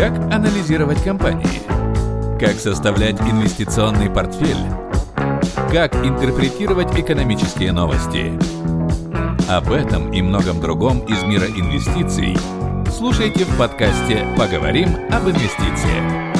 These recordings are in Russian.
Как анализировать компании? Как составлять инвестиционный портфель? Как интерпретировать экономические новости? Об этом и многом другом из мира инвестиций слушайте в подкасте «Поговорим об инвестициях».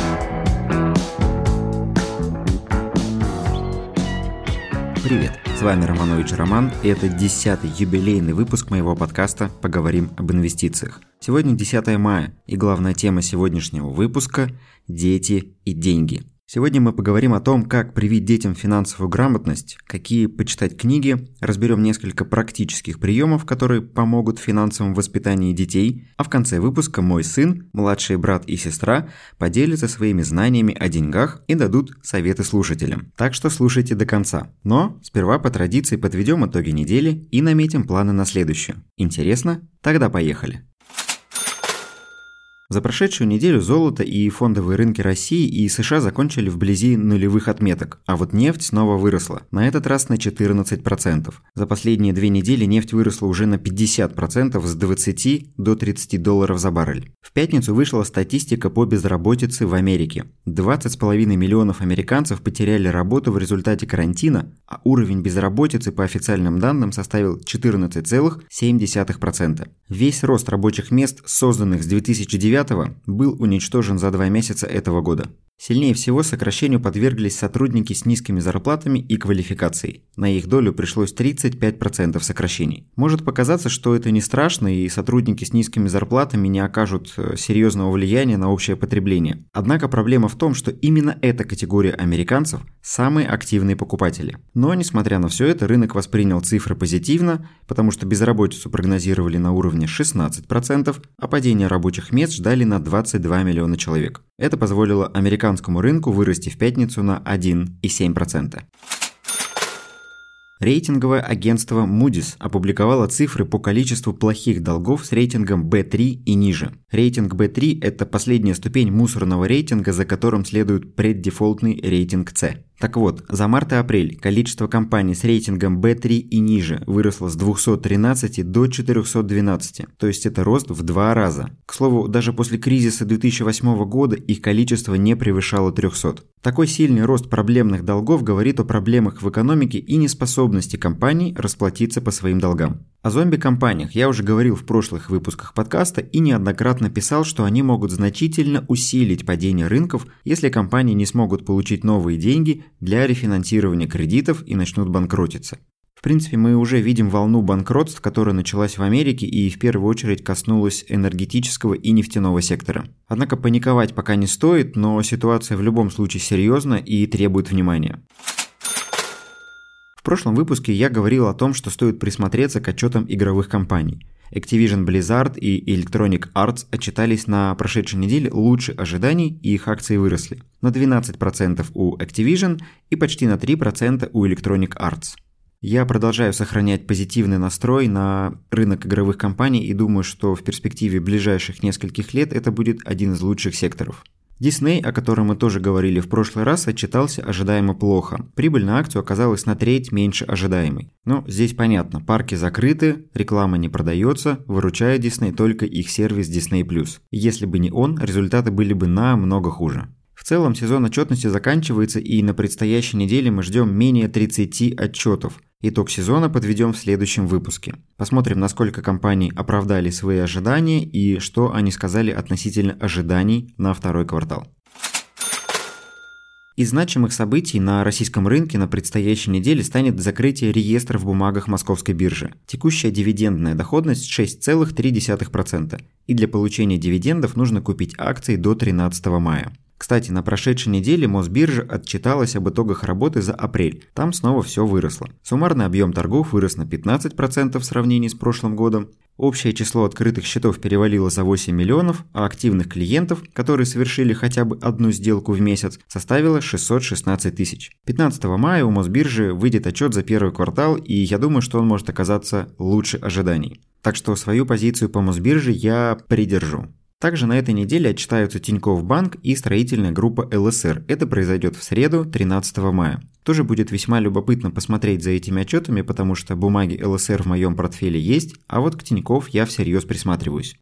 Привет, с вами Романович Роман, и это десятый юбилейный выпуск моего подкаста «Поговорим об инвестициях». Сегодня 10 мая, и главная тема сегодняшнего выпуска – дети и деньги. Сегодня мы поговорим о том, как привить детям финансовую грамотность, какие почитать книги, разберем несколько практических приемов, которые помогут в финансовом воспитании детей, а в конце выпуска мой сын, младший брат и сестра поделятся своими знаниями о деньгах и дадут советы слушателям. Так что слушайте до конца. Но сперва по традиции подведем итоги недели и наметим планы на следующую. Интересно? Тогда поехали. За прошедшую неделю золото и фондовые рынки России и США закончили вблизи нулевых отметок, а вот нефть снова выросла, на этот раз на 14%. За последние две недели нефть выросла уже на 50% с 20 до 30 долларов за баррель. В пятницу вышла статистика по безработице в Америке. 20,5 миллионов американцев потеряли работу в результате карантина, а уровень безработицы по официальным данным составил 14,7%. Весь рост рабочих мест, созданных с 2009 был уничтожен за два месяца этого года. Сильнее всего сокращению подверглись сотрудники с низкими зарплатами и квалификацией. На их долю пришлось 35% сокращений. Может показаться, что это не страшно и сотрудники с низкими зарплатами не окажут э, серьезного влияния на общее потребление. Однако проблема в том, что именно эта категория американцев – самые активные покупатели. Но, несмотря на все это, рынок воспринял цифры позитивно, потому что безработицу прогнозировали на уровне 16%, а падение рабочих мест ждали на 22 миллиона человек. Это позволило американскому рынку вырасти в пятницу на 1,7%. Рейтинговое агентство Moody's опубликовало цифры по количеству плохих долгов с рейтингом B3 и ниже. Рейтинг B3 – это последняя ступень мусорного рейтинга, за которым следует преддефолтный рейтинг C. Так вот, за март и апрель количество компаний с рейтингом B3 и ниже выросло с 213 до 412, то есть это рост в два раза. К слову, даже после кризиса 2008 года их количество не превышало 300. Такой сильный рост проблемных долгов говорит о проблемах в экономике и неспособности компаний расплатиться по своим долгам. О зомби-компаниях я уже говорил в прошлых выпусках подкаста и неоднократно писал, что они могут значительно усилить падение рынков, если компании не смогут получить новые деньги для рефинансирования кредитов и начнут банкротиться. В принципе, мы уже видим волну банкротств, которая началась в Америке и в первую очередь коснулась энергетического и нефтяного сектора. Однако паниковать пока не стоит, но ситуация в любом случае серьезна и требует внимания. В прошлом выпуске я говорил о том, что стоит присмотреться к отчетам игровых компаний. Activision Blizzard и Electronic Arts отчитались на прошедшей неделе лучше ожиданий и их акции выросли. На 12% у Activision и почти на 3% у Electronic Arts. Я продолжаю сохранять позитивный настрой на рынок игровых компаний и думаю, что в перспективе ближайших нескольких лет это будет один из лучших секторов. Дисней, о котором мы тоже говорили в прошлый раз, отчитался ожидаемо плохо. Прибыль на акцию оказалась на треть меньше ожидаемой. Но здесь понятно, парки закрыты, реклама не продается, выручает Дисней только их сервис Disney+. Если бы не он, результаты были бы намного хуже. В целом сезон отчетности заканчивается и на предстоящей неделе мы ждем менее 30 отчетов – Итог сезона подведем в следующем выпуске. Посмотрим, насколько компании оправдали свои ожидания и что они сказали относительно ожиданий на второй квартал. Из значимых событий на российском рынке на предстоящей неделе станет закрытие реестра в бумагах Московской биржи. Текущая дивидендная доходность 6,3%, и для получения дивидендов нужно купить акции до 13 мая. Кстати, на прошедшей неделе Мосбиржа отчиталась об итогах работы за апрель. Там снова все выросло. Суммарный объем торгов вырос на 15% в сравнении с прошлым годом. Общее число открытых счетов перевалило за 8 миллионов, а активных клиентов, которые совершили хотя бы одну сделку в месяц, составило 616 тысяч. 15 мая у Мосбиржи выйдет отчет за первый квартал, и я думаю, что он может оказаться лучше ожиданий. Так что свою позицию по Мосбирже я придержу. Также на этой неделе отчитаются Тинькофф Банк и строительная группа ЛСР. Это произойдет в среду, 13 мая. Тоже будет весьма любопытно посмотреть за этими отчетами, потому что бумаги ЛСР в моем портфеле есть, а вот к Тинькофф я всерьез присматриваюсь.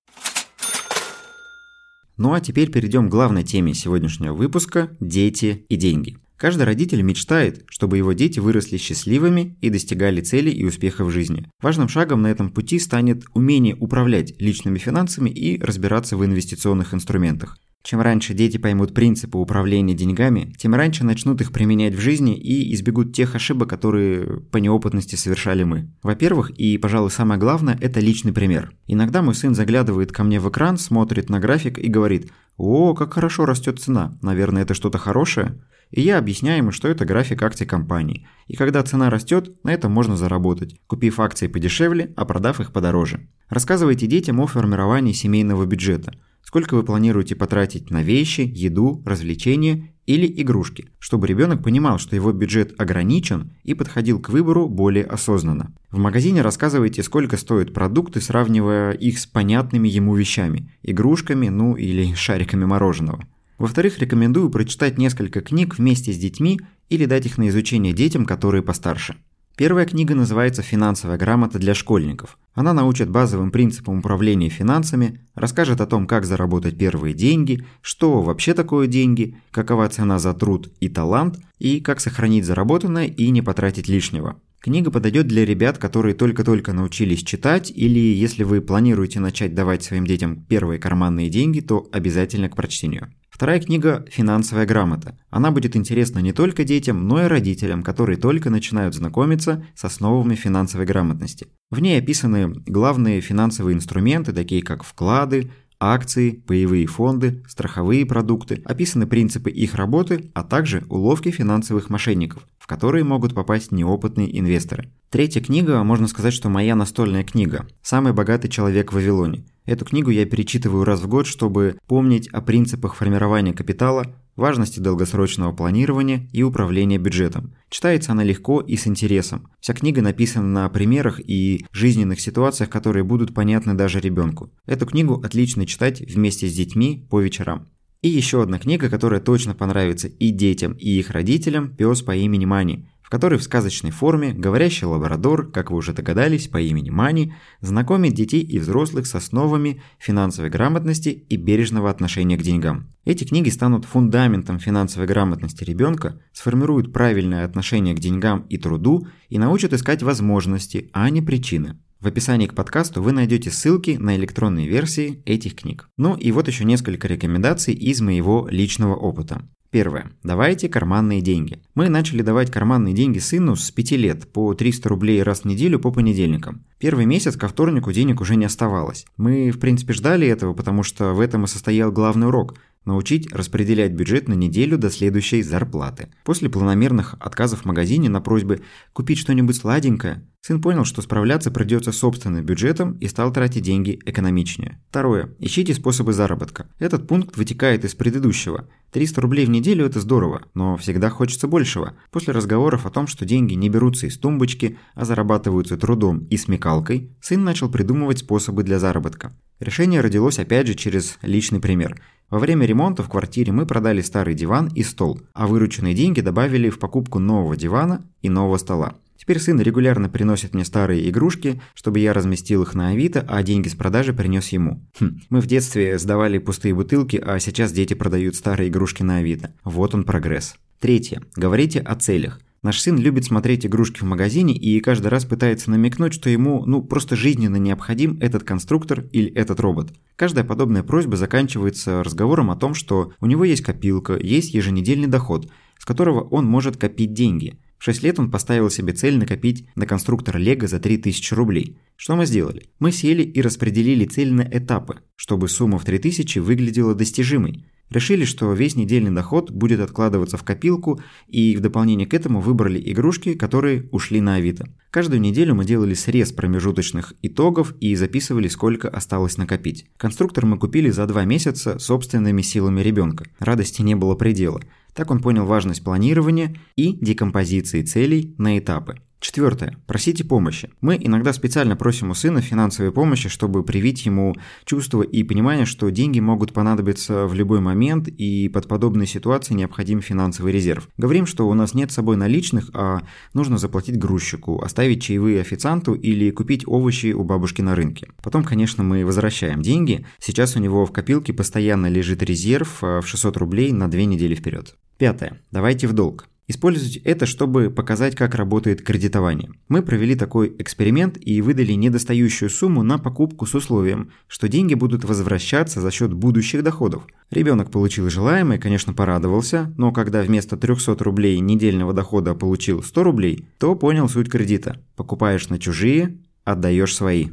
Ну а теперь перейдем к главной теме сегодняшнего выпуска – дети и деньги. Каждый родитель мечтает, чтобы его дети выросли счастливыми и достигали целей и успеха в жизни. Важным шагом на этом пути станет умение управлять личными финансами и разбираться в инвестиционных инструментах. Чем раньше дети поймут принципы управления деньгами, тем раньше начнут их применять в жизни и избегут тех ошибок, которые по неопытности совершали мы. Во-первых, и, пожалуй, самое главное, это личный пример. Иногда мой сын заглядывает ко мне в экран, смотрит на график и говорит «О, как хорошо растет цена, наверное, это что-то хорошее?» И я объясняю ему, что это график акций компании. И когда цена растет, на этом можно заработать, купив акции подешевле, а продав их подороже. Рассказывайте детям о формировании семейного бюджета. Сколько вы планируете потратить на вещи, еду, развлечения или игрушки, чтобы ребенок понимал, что его бюджет ограничен и подходил к выбору более осознанно. В магазине рассказывайте, сколько стоят продукты, сравнивая их с понятными ему вещами – игрушками, ну или шариками мороженого. Во-вторых, рекомендую прочитать несколько книг вместе с детьми или дать их на изучение детям, которые постарше. Первая книга называется «Финансовая грамота для школьников». Она научит базовым принципам управления финансами, расскажет о том, как заработать первые деньги, что вообще такое деньги, какова цена за труд и талант, и как сохранить заработанное и не потратить лишнего. Книга подойдет для ребят, которые только-только научились читать, или если вы планируете начать давать своим детям первые карманные деньги, то обязательно к прочтению. Вторая книга «Финансовая грамота». Она будет интересна не только детям, но и родителям, которые только начинают знакомиться с основами финансовой грамотности. В ней описаны главные финансовые инструменты, такие как вклады, акции, паевые фонды, страховые продукты, описаны принципы их работы, а также уловки финансовых мошенников, в которые могут попасть неопытные инвесторы. Третья книга, можно сказать, что моя настольная книга «Самый богатый человек в Вавилоне». Эту книгу я перечитываю раз в год, чтобы помнить о принципах формирования капитала, важности долгосрочного планирования и управления бюджетом. Читается она легко и с интересом. Вся книга написана на примерах и жизненных ситуациях, которые будут понятны даже ребенку. Эту книгу отлично читать вместе с детьми по вечерам. И еще одна книга, которая точно понравится и детям, и их родителям, «Пес по имени Мани», в которой в сказочной форме говорящий лабрадор, как вы уже догадались, по имени Мани, знакомит детей и взрослых с основами финансовой грамотности и бережного отношения к деньгам. Эти книги станут фундаментом финансовой грамотности ребенка, сформируют правильное отношение к деньгам и труду и научат искать возможности, а не причины. В описании к подкасту вы найдете ссылки на электронные версии этих книг. Ну и вот еще несколько рекомендаций из моего личного опыта. Первое. Давайте карманные деньги. Мы начали давать карманные деньги сыну с 5 лет по 300 рублей раз в неделю по понедельникам. Первый месяц ко вторнику денег уже не оставалось. Мы, в принципе, ждали этого, потому что в этом и состоял главный урок – научить распределять бюджет на неделю до следующей зарплаты. После планомерных отказов в магазине на просьбы купить что-нибудь сладенькое, сын понял, что справляться придется собственным бюджетом и стал тратить деньги экономичнее. Второе. Ищите способы заработка. Этот пункт вытекает из предыдущего. 300 рублей в неделю – это здорово, но всегда хочется большего. После разговоров о том, что деньги не берутся из тумбочки, а зарабатываются трудом и смекалкой, сын начал придумывать способы для заработка. Решение родилось опять же через личный пример. Во время ремонта в квартире мы продали старый диван и стол, а вырученные деньги добавили в покупку нового дивана и нового стола. Теперь сын регулярно приносит мне старые игрушки, чтобы я разместил их на Авито, а деньги с продажи принес ему. Хм, мы в детстве сдавали пустые бутылки, а сейчас дети продают старые игрушки на Авито. Вот он прогресс. Третье. Говорите о целях. Наш сын любит смотреть игрушки в магазине и каждый раз пытается намекнуть, что ему ну просто жизненно необходим этот конструктор или этот робот. Каждая подобная просьба заканчивается разговором о том, что у него есть копилка, есть еженедельный доход, с которого он может копить деньги – в 6 лет он поставил себе цель накопить на конструктор Лего за 3000 рублей. Что мы сделали? Мы сели и распределили цель на этапы, чтобы сумма в 3000 выглядела достижимой. Решили, что весь недельный доход будет откладываться в копилку, и в дополнение к этому выбрали игрушки, которые ушли на Авито. Каждую неделю мы делали срез промежуточных итогов и записывали, сколько осталось накопить. Конструктор мы купили за два месяца собственными силами ребенка. Радости не было предела. Так он понял важность планирования и декомпозиции целей на этапы. Четвертое. Просите помощи. Мы иногда специально просим у сына финансовой помощи, чтобы привить ему чувство и понимание, что деньги могут понадобиться в любой момент и под подобные ситуации необходим финансовый резерв. Говорим, что у нас нет с собой наличных, а нужно заплатить грузчику, оставить чаевые официанту или купить овощи у бабушки на рынке. Потом, конечно, мы возвращаем деньги. Сейчас у него в копилке постоянно лежит резерв а, в 600 рублей на две недели вперед. Пятое. Давайте в долг. Используйте это, чтобы показать, как работает кредитование. Мы провели такой эксперимент и выдали недостающую сумму на покупку с условием, что деньги будут возвращаться за счет будущих доходов. Ребенок получил желаемое, конечно, порадовался, но когда вместо 300 рублей недельного дохода получил 100 рублей, то понял суть кредита. Покупаешь на чужие, отдаешь свои.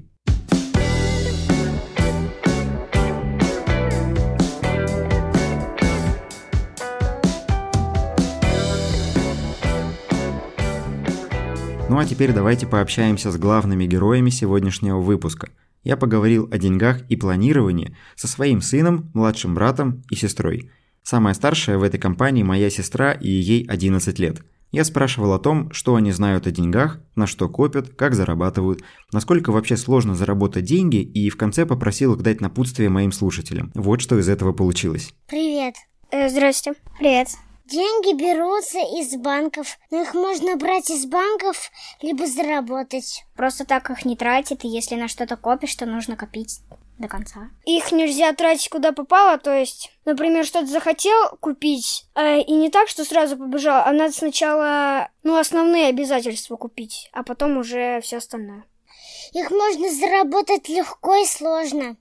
Ну а теперь давайте пообщаемся с главными героями сегодняшнего выпуска. Я поговорил о деньгах и планировании со своим сыном, младшим братом и сестрой. Самая старшая в этой компании моя сестра, и ей 11 лет. Я спрашивал о том, что они знают о деньгах, на что копят, как зарабатывают, насколько вообще сложно заработать деньги, и в конце попросил их дать напутствие моим слушателям. Вот что из этого получилось. Привет. Э, здрасте. Привет. Деньги берутся из банков, но их можно брать из банков, либо заработать. Просто так их не тратят, и если на что-то копишь, то нужно копить до конца. Их нельзя тратить куда попало, то есть, например, что-то захотел купить, э, и не так, что сразу побежал, а надо сначала, ну, основные обязательства купить, а потом уже все остальное. Их можно заработать легко и сложно.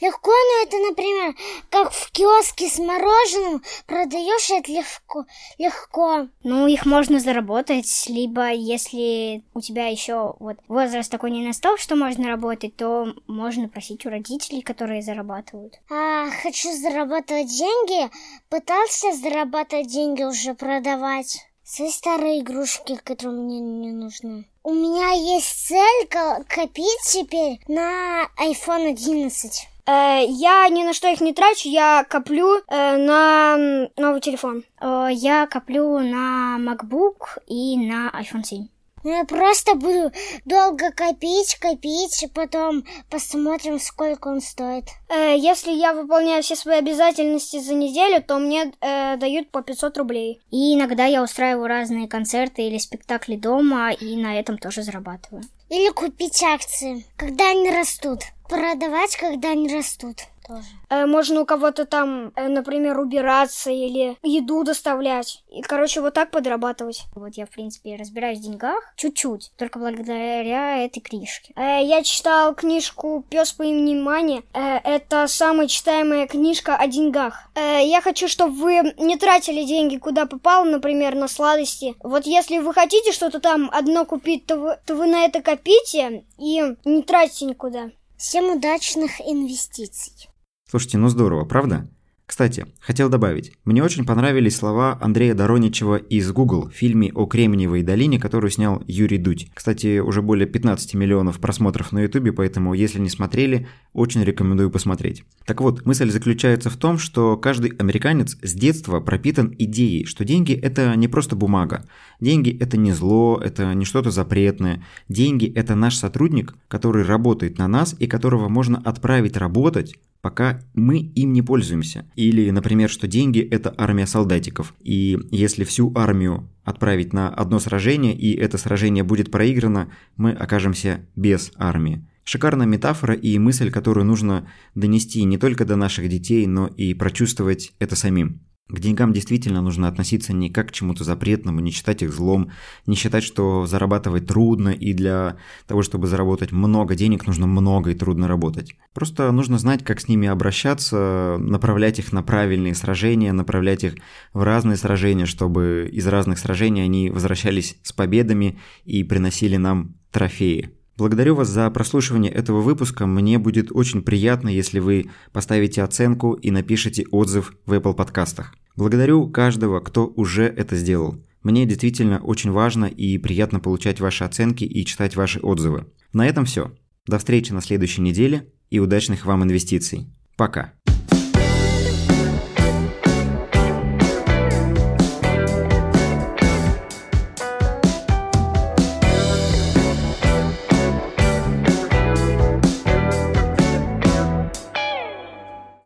Легко, но это, например, как в киоске с мороженым продаешь это легко. Легко. Ну, их можно заработать, либо если у тебя еще вот возраст такой не настал, что можно работать, то можно просить у родителей, которые зарабатывают. А, хочу зарабатывать деньги. Пытался зарабатывать деньги уже продавать. Свои старые игрушки, которые мне не нужны. У меня есть цель копить теперь на iPhone 11. Э, я ни на что их не трачу, я коплю э, на новый телефон. Я коплю на MacBook и на iPhone 7. Ну, я просто буду долго копить, копить, потом посмотрим, сколько он стоит. Э, если я выполняю все свои обязательности за неделю, то мне э, дают по 500 рублей. И иногда я устраиваю разные концерты или спектакли дома, и на этом тоже зарабатываю. Или купить акции, когда они растут. Продавать, когда они растут тоже. Э, можно у кого-то там, э, например, убираться или еду доставлять. И, короче, вот так подрабатывать. Вот я, в принципе, разбираюсь в деньгах чуть-чуть, только благодаря этой книжке. Э, я читал книжку «Пес по имени Мани». Это самая читаемая книжка о деньгах. Я хочу, чтобы вы не тратили деньги куда попало, например, на сладости. Вот если вы хотите что-то там одно купить, то вы, то вы на это копите и не тратите никуда. Всем удачных инвестиций! Слушайте, ну здорово, правда? Кстати, хотел добавить, мне очень понравились слова Андрея Дороничева из Google в фильме о Кремниевой долине, который снял Юрий Дудь. Кстати, уже более 15 миллионов просмотров на ютубе, поэтому если не смотрели, очень рекомендую посмотреть. Так вот, мысль заключается в том, что каждый американец с детства пропитан идеей, что деньги это не просто бумага. Деньги это не зло, это не что-то запретное. Деньги это наш сотрудник, который работает на нас и которого можно отправить работать пока мы им не пользуемся. Или, например, что деньги – это армия солдатиков. И если всю армию отправить на одно сражение, и это сражение будет проиграно, мы окажемся без армии. Шикарная метафора и мысль, которую нужно донести не только до наших детей, но и прочувствовать это самим. К деньгам действительно нужно относиться не как к чему-то запретному, не считать их злом, не считать, что зарабатывать трудно, и для того, чтобы заработать много денег, нужно много и трудно работать. Просто нужно знать, как с ними обращаться, направлять их на правильные сражения, направлять их в разные сражения, чтобы из разных сражений они возвращались с победами и приносили нам трофеи. Благодарю вас за прослушивание этого выпуска. Мне будет очень приятно, если вы поставите оценку и напишите отзыв в Apple подкастах. Благодарю каждого, кто уже это сделал. Мне действительно очень важно и приятно получать ваши оценки и читать ваши отзывы. На этом все. До встречи на следующей неделе и удачных вам инвестиций. Пока.